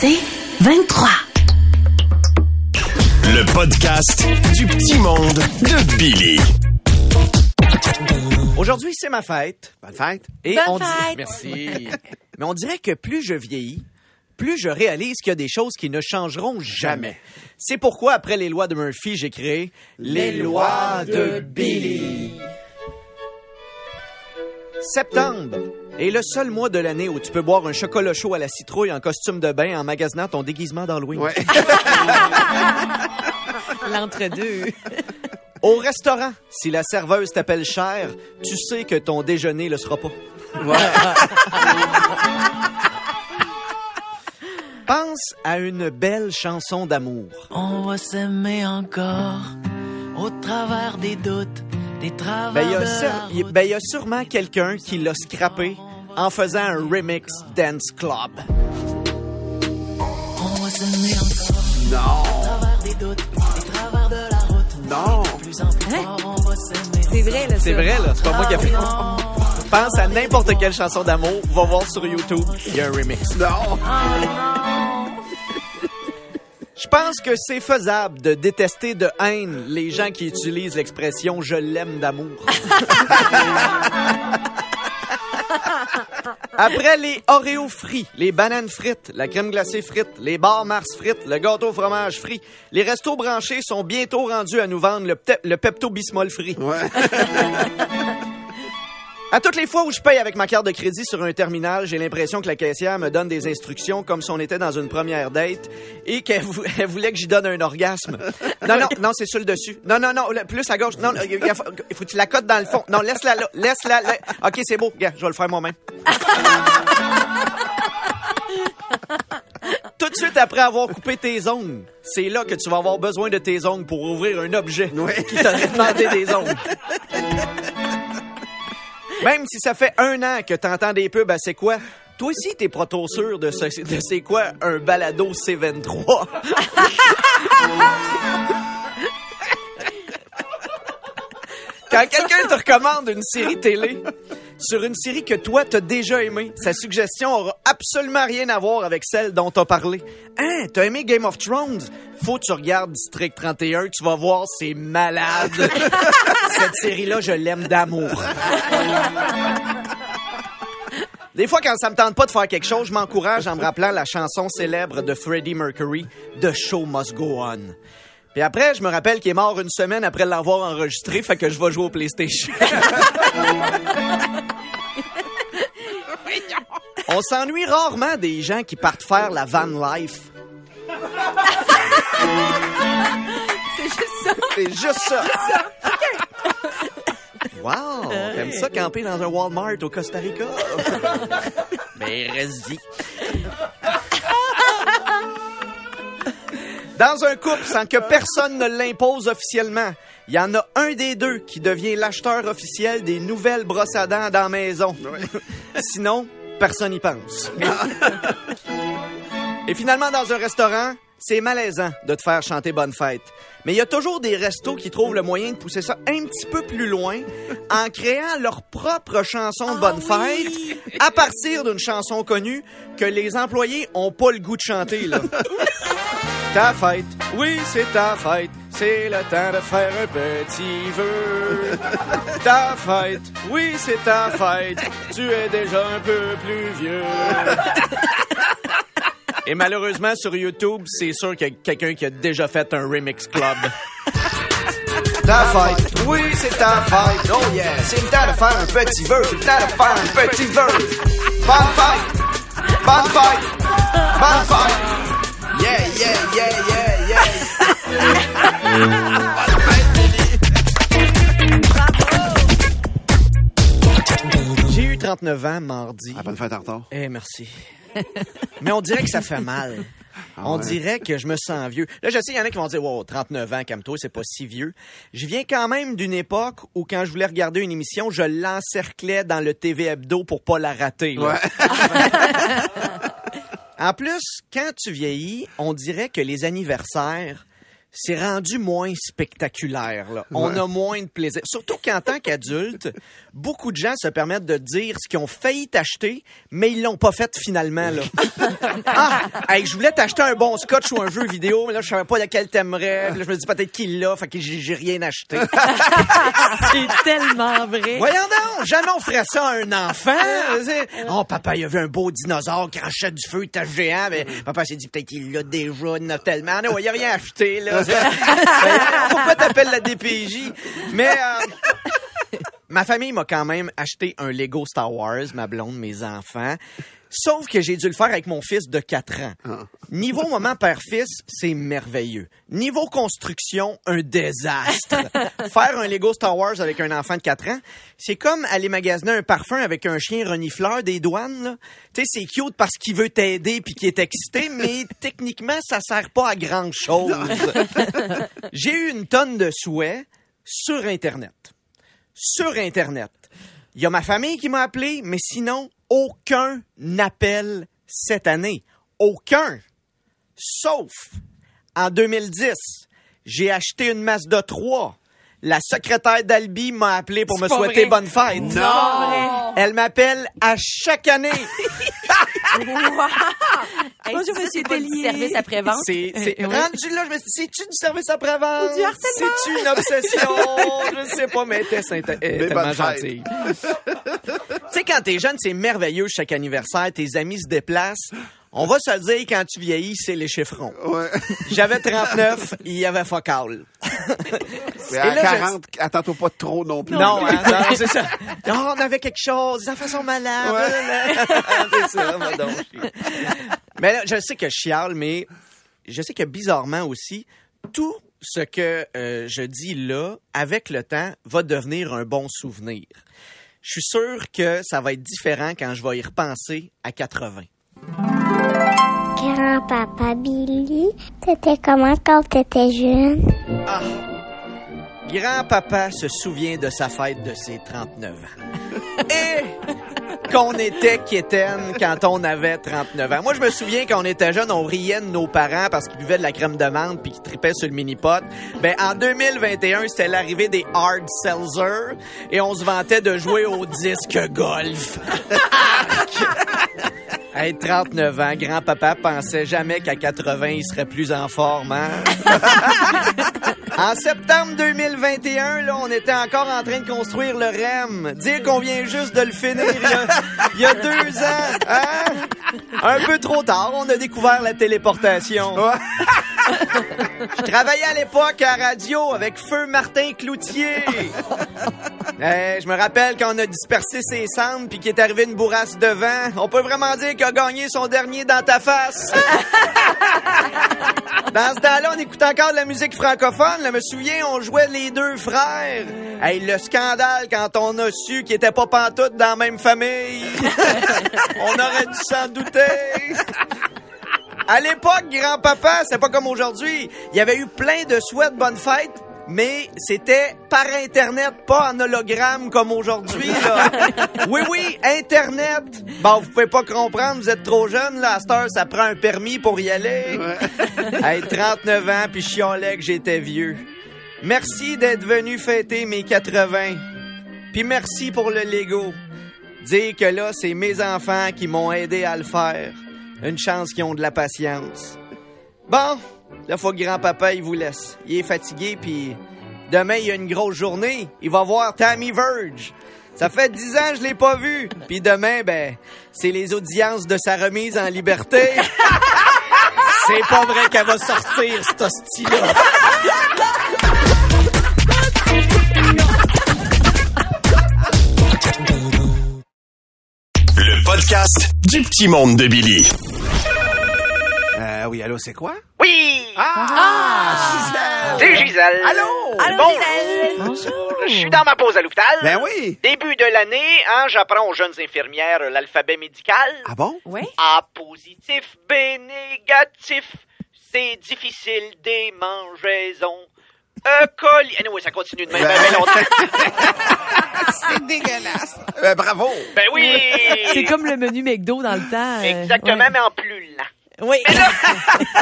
C'est 23. Le podcast du petit monde de Billy. Aujourd'hui, c'est ma fête. Bonne fête. Et Bonne on dit- fête. Merci. Mais on dirait que plus je vieillis, plus je réalise qu'il y a des choses qui ne changeront jamais. C'est pourquoi, après les lois de Murphy, j'ai créé les lois de Billy. Septembre est le seul mois de l'année où tu peux boire un chocolat chaud à la citrouille en costume de bain en magasinant ton déguisement d'Halloween. L'entre-deux. Au restaurant, si la serveuse t'appelle cher, tu sais que ton déjeuner le sera pas. Pense à une belle chanson d'amour. On va s'aimer encore au travers des doutes, des travers Ben, il y a de ça- la il- route. ben, il y a sûrement quelqu'un qui l'a scrappé en faisant un remix Dance Club. On va s'aimer encore. Non. Au travers des doutes, des travers de la route. Non. C'est vrai, là. C'est vrai, là. C'est pas moi qui ai fait. Pense à n'importe quelle chanson d'amour, va voir sur YouTube, il y a un remix. Non. Je pense que c'est faisable de détester de haine les gens qui utilisent l'expression je l'aime d'amour. Après les Oreos frits, les bananes frites, la crème glacée frite, les bars Mars frites, le gâteau au fromage frit, les restos branchés sont bientôt rendus à nous vendre le Pepto-Bismol frit. À toutes les fois où je paye avec ma carte de crédit sur un terminal, j'ai l'impression que la caissière me donne des instructions comme si on était dans une première date et qu'elle vou- elle voulait que j'y donne un orgasme. Non, non, non, c'est sur le dessus. Non, non, non, plus à gauche. Non, il il faut, il faut que tu la cotes dans le fond. Non, laisse-la là. Laisse-la là. OK, c'est beau. Regarde, je vais le faire moi-même. Tout de suite après avoir coupé tes ongles, c'est là que tu vas avoir besoin de tes ongles pour ouvrir un objet qui t'aurait demandé des ongles. Même si ça fait un an que t'entends des pubs à c'est quoi, toi aussi t'es pas trop sûr de, ce- de c'est quoi un balado C23. Quand quelqu'un te recommande une série télé sur une série que toi t'as déjà aimée, sa suggestion aura absolument rien à voir avec celle dont t'as parlé. Hein, t'as aimé Game of Thrones? Faut que tu regardes District 31, tu vas voir, c'est malade. Cette série-là, je l'aime d'amour. Des fois, quand ça me tente pas de faire quelque chose, je m'encourage en me rappelant la chanson célèbre de Freddie Mercury, The Show Must Go On. Puis après, je me rappelle qu'il est mort une semaine après l'avoir enregistré, fait que je vais jouer au PlayStation. On s'ennuie rarement des gens qui partent faire la van life. C'est juste ça. C'est juste ça. Wow! T'aimes ça camper dans un Walmart au Costa Rica? Mais reste-y. Dans un couple, sans que personne ne l'impose officiellement, il y en a un des deux qui devient l'acheteur officiel des nouvelles brosses à dents dans la maison. Sinon, personne n'y pense. Et finalement, dans un restaurant, c'est malaisant de te faire chanter Bonne Fête. Mais il y a toujours des restos qui trouvent le moyen de pousser ça un petit peu plus loin en créant leur propre chanson de Bonne Fête à partir d'une chanson connue que les employés ont pas le goût de chanter, là. ta fête, oui, c'est ta fête, c'est le temps de faire un petit vœu. Ta fête, oui, c'est ta fête, tu es déjà un peu plus vieux. Et malheureusement, sur YouTube, c'est sûr qu'il y a quelqu'un qui a déjà fait un remix club. Ta fête, oui, c'est ta fête, oh yeah, c'est le temps de faire un petit vœu, c'est le temps de faire un petit vœu. Bonne fête, bonne fête, bonne fête. Yeah, yeah, yeah, yeah, yeah. J'ai eu 39 ans mardi. Ah, bonne fête en retard. Eh, merci. Mais on dirait que ça fait mal. on ouais. dirait que je me sens vieux. Là, je sais, il y en a qui vont dire, wow, 39 ans, calme-toi, c'est pas si vieux. Je viens quand même d'une époque où, quand je voulais regarder une émission, je l'encerclais dans le TV Hebdo pour pas la rater. là. En plus, quand tu vieillis, on dirait que les anniversaires, c'est rendu moins spectaculaire. Là. On a moins de plaisir. Surtout qu'en tant qu'adulte, beaucoup de gens se permettent de dire ce qu'ils ont failli t'acheter, mais ils l'ont pas fait finalement. Là. ah, hey, je voulais t'acheter un bon scotch ou un jeu vidéo, mais là, je savais pas lequel t'aimerais. Puis là, je me dis peut-être qu'il l'a, fait que j'ai rien acheté. C'est tellement vrai. Voyons donc, jamais on ferait ça à un enfant. C'est- Oh, papa, il a vu un beau dinosaure qui crachait du feu, il était géant. Mais papa s'est dit peut-être qu'il l'a déjà, il en a tellement. Non, il a rien acheté, là. Pourquoi t'appelles la DPJ? Mais, euh, ma famille m'a quand même acheté un Lego Star Wars, ma blonde, mes enfants. Sauf que j'ai dû le faire avec mon fils de 4 ans. Niveau moment père-fils, c'est merveilleux. Niveau construction, un désastre. Faire un Lego Star Wars avec un enfant de 4 ans, c'est comme aller magasiner un parfum avec un chien renifleur des douanes. Tu sais, c'est cute parce qu'il veut t'aider puis qu'il est excité, mais techniquement, ça sert pas à grand-chose. J'ai eu une tonne de souhaits sur Internet. Sur Internet. Il y a ma famille qui m'a appelé, mais sinon, aucun appel cette année. Aucun. Sauf, en 2010, j'ai acheté une Mazda 3. La secrétaire d'Albi m'a appelé pour me souhaiter vrai. bonne fête. Non. Elle m'appelle à chaque année. Bonjour, monsieur Tellier. Service après-vente. C'est, c'est Euh, rendu là, je me suis dit, c'est-tu du service après-vente? Du harcèlement? C'est-tu une obsession? je sais pas, mais Tess est, est Mais tellement gentille. tu sais, quand t'es jeune, c'est merveilleux chaque anniversaire, tes amis se déplacent. On va se le dire, quand tu vieillis, c'est les chiffrons. Ouais. J'avais 39, il y avait fuck all. Mais à là, je- 40, attends-toi pas trop non plus. Non, hein, non, c'est ça. Non, on avait quelque chose, les enfants sont malades. c'est ça, va donc. Mais là, je sais que je chiale, mais je sais que bizarrement aussi, tout ce que euh, je dis là, avec le temps, va devenir un bon souvenir. Je suis sûr que ça va être différent quand je vais y repenser à 80. Grand-papa Billy, t'étais comment quand t'étais jeune? Ah! Grand-papa se souvient de sa fête de ses 39 ans. Et qu'on était quétaine quand on avait 39 ans. Moi, je me souviens quand on était jeune, on riait de nos parents parce qu'ils buvaient de la crème de menthe puis qu'ils tripaient sur le mini-pot. Ben, en 2021, c'était l'arrivée des hard seltzer et on se vantait de jouer au disque golf. Hey, 39 ans, grand-papa pensait jamais qu'à 80, il serait plus en forme, hein? En septembre 2021, là, on était encore en train de construire le REM. Dire qu'on vient juste de le finir il y y a deux ans, hein? Un peu trop tard, on a découvert la téléportation. Je travaillais à l'époque à radio avec Feu Martin Cloutier. Je me rappelle quand on a dispersé ses cendres puis qu'il est arrivé une bourrasse de vent. On peut vraiment dire qu'il a gagné son dernier dans ta face. Dans ce temps-là, on écoutait encore de la musique francophone. Je me souviens, on jouait les deux frères. Hey, le scandale quand on a su qu'ils étaient pas pantoute dans la même famille. on aurait dû s'en douter. À l'époque, grand-papa, c'est pas comme aujourd'hui. Il y avait eu plein de souhaits de bonne fête, mais c'était par Internet, pas en hologramme comme aujourd'hui, là. Oui, oui, Internet. Bon, vous pouvez pas comprendre, vous êtes trop jeune, là. À cette heure, ça prend un permis pour y aller. Hey, 39 ans, puis je chialais que j'étais vieux. Merci d'être venu fêter mes 80. Puis merci pour le Lego. Dire que là, c'est mes enfants qui m'ont aidé à le faire. Une chance qu'ils ont de la patience. Bon, là, faut que grand-papa, il vous laisse. Il est fatigué, puis demain, il y a une grosse journée. Il va voir Tammy Verge. Ça fait dix ans que je l'ai pas vu. Puis demain, ben, c'est les audiences de sa remise en liberté. c'est pas vrai qu'elle va sortir, cette hostie-là. Podcast du petit monde de Billy. Euh, oui, allô, c'est quoi? Oui! Ah! C'est Gisèle. Allô? Allô, Bonjour. Bonjour. Je suis dans ma pause à l'hôpital. Ben oui! Début de l'année, hein, j'apprends aux jeunes infirmières l'alphabet médical. Ah bon? Oui? A positif, B négatif, c'est difficile des mangeaisons. E. coli. Anyway, ça continue de même Ben- bien longtemps. C'est dégueulasse! Ben, bravo! Ben oui! C'est comme le menu McDo dans le temps. Exactement, ouais. mais en plus lent. Oui. Mais là,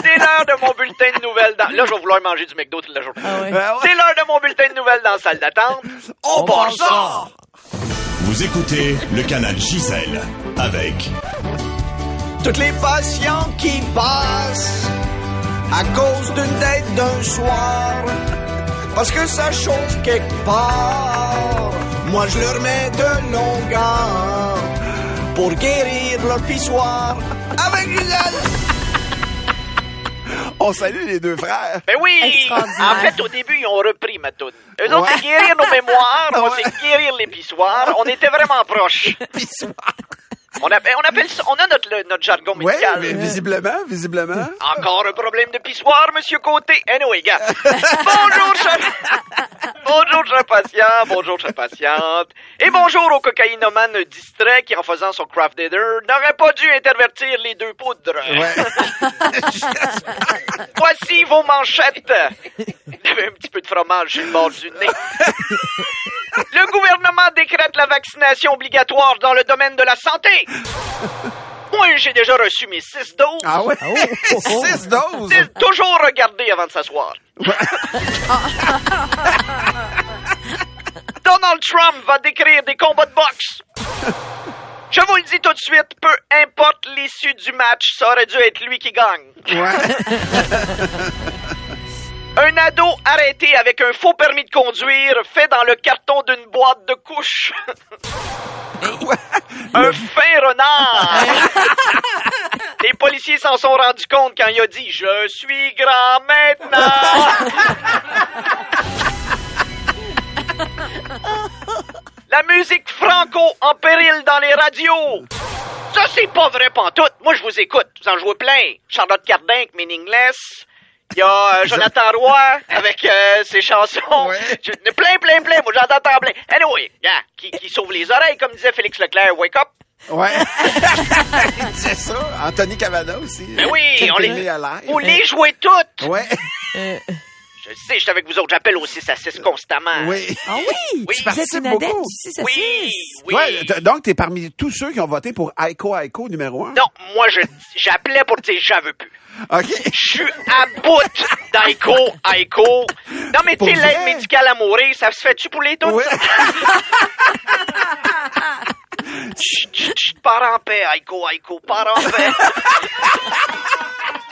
c'est l'heure de mon bulletin de nouvelles. Dans... Là, je vais vouloir manger du McDo toute la journée. Ah ouais. Ben ouais. C'est l'heure de mon bulletin de nouvelles dans la salle d'attente. On, On part part ça! Vous écoutez le canal Gisèle avec Toutes les patients qui passent à cause d'une dette d'un soir, parce que ça chauffe quelque part. Moi, je leur mets de longueur pour guérir leur pissoir avec Gisèle. On salue les deux frères. Ben oui! En fait, au début, ils ont repris ma toune. Eux autres, c'est guérir nos mémoires, moi, c'est guérir les pissoires. On était vraiment proches. On, appelle, on appelle ça, on a notre, le- notre jargon Oui, médical. mais visiblement, visiblement. Encore un problème de pissoire, Monsieur Côté. Anyway, gars. bonjour, cher... bonjour, cher patient. Bonjour, chère patiente. Et bonjour au cocaïnomane distrait qui, en faisant son craft dinner, n'aurait pas dû intervertir les deux poudres. Voici vos manchettes. Il y avait un petit peu de fromage sur le bord du nez. Le gouvernement décrète la vaccination obligatoire dans le domaine de la santé. Moi, j'ai déjà reçu mes six doses. Ah ouais? oh, oh. Six doses! Toujours regarder avant de s'asseoir. Donald Trump va décrire des combats de boxe. Je vous le dis tout de suite, peu importe l'issue du match, ça aurait dû être lui qui gagne. Ouais. Un ado arrêté avec un faux permis de conduire fait dans le carton d'une boîte de couches. un fin renard. Les policiers s'en sont rendus compte quand il a dit Je suis grand maintenant. La musique franco en péril dans les radios. Ça, c'est pas vrai pantoute. Moi, je vous écoute. Vous en jouez plein. Charlotte Cardin, Meaningless. Il y a euh, Jonathan Roy avec euh, ses chansons. Ouais. Je- plein, plein, plein. Moi, j'entends plein. Anyway, yeah, qui, qui sauve les oreilles, comme disait Félix Leclerc. Wake up. Ouais. Il disait ça. Anthony Cavana aussi. Ben oui, on les, on les jouait toutes. Ouais. Je sais, je suis avec vous autres. J'appelle aussi 6 à 6 constamment. Oui. ah oui? Oui. Tu Vous êtes une Beaucoup. adepte du 6 à Oui, 6. oui. Ouais, donc, t'es parmi tous ceux qui ont voté pour Aiko Aiko numéro un? Non, moi, je j'appelais pour dire j'en veux plus. OK. Je suis à bout d'Aiko, Aiko. Non, mais tu sais, l'aide médicale à mourir, ça se fait-tu pour les toutes? Ouais. Chut, chut, chut, pars en paix, Aiko, Aiko, pars en paix.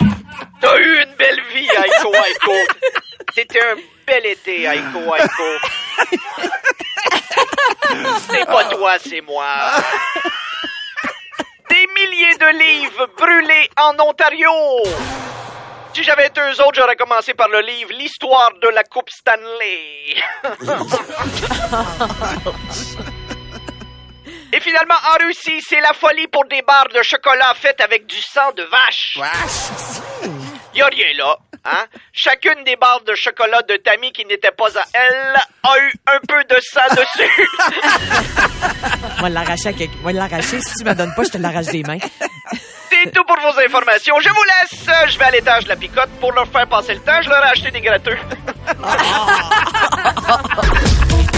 T'as eu une belle vie, Aiko, Aiko. C'était un bel été, Aiko, Aiko. C'est pas toi, c'est moi. Milliers de livres brûlés en Ontario. Si j'avais été eux autres, j'aurais commencé par le livre L'histoire de la Coupe Stanley. Et finalement, en Russie, c'est la folie pour des barres de chocolat faites avec du sang de vache. Y a rien là, hein? Chacune des barres de chocolat de Tammy qui n'était pas à elle a eu un peu de sang dessus. On va l'arracher à va l'arracher. Si tu me donnes pas, je te l'arrache des mains. C'est tout pour vos informations. Je vous laisse. Je vais à l'étage de la picote pour leur faire passer le temps. Je leur ai acheté des gratteux.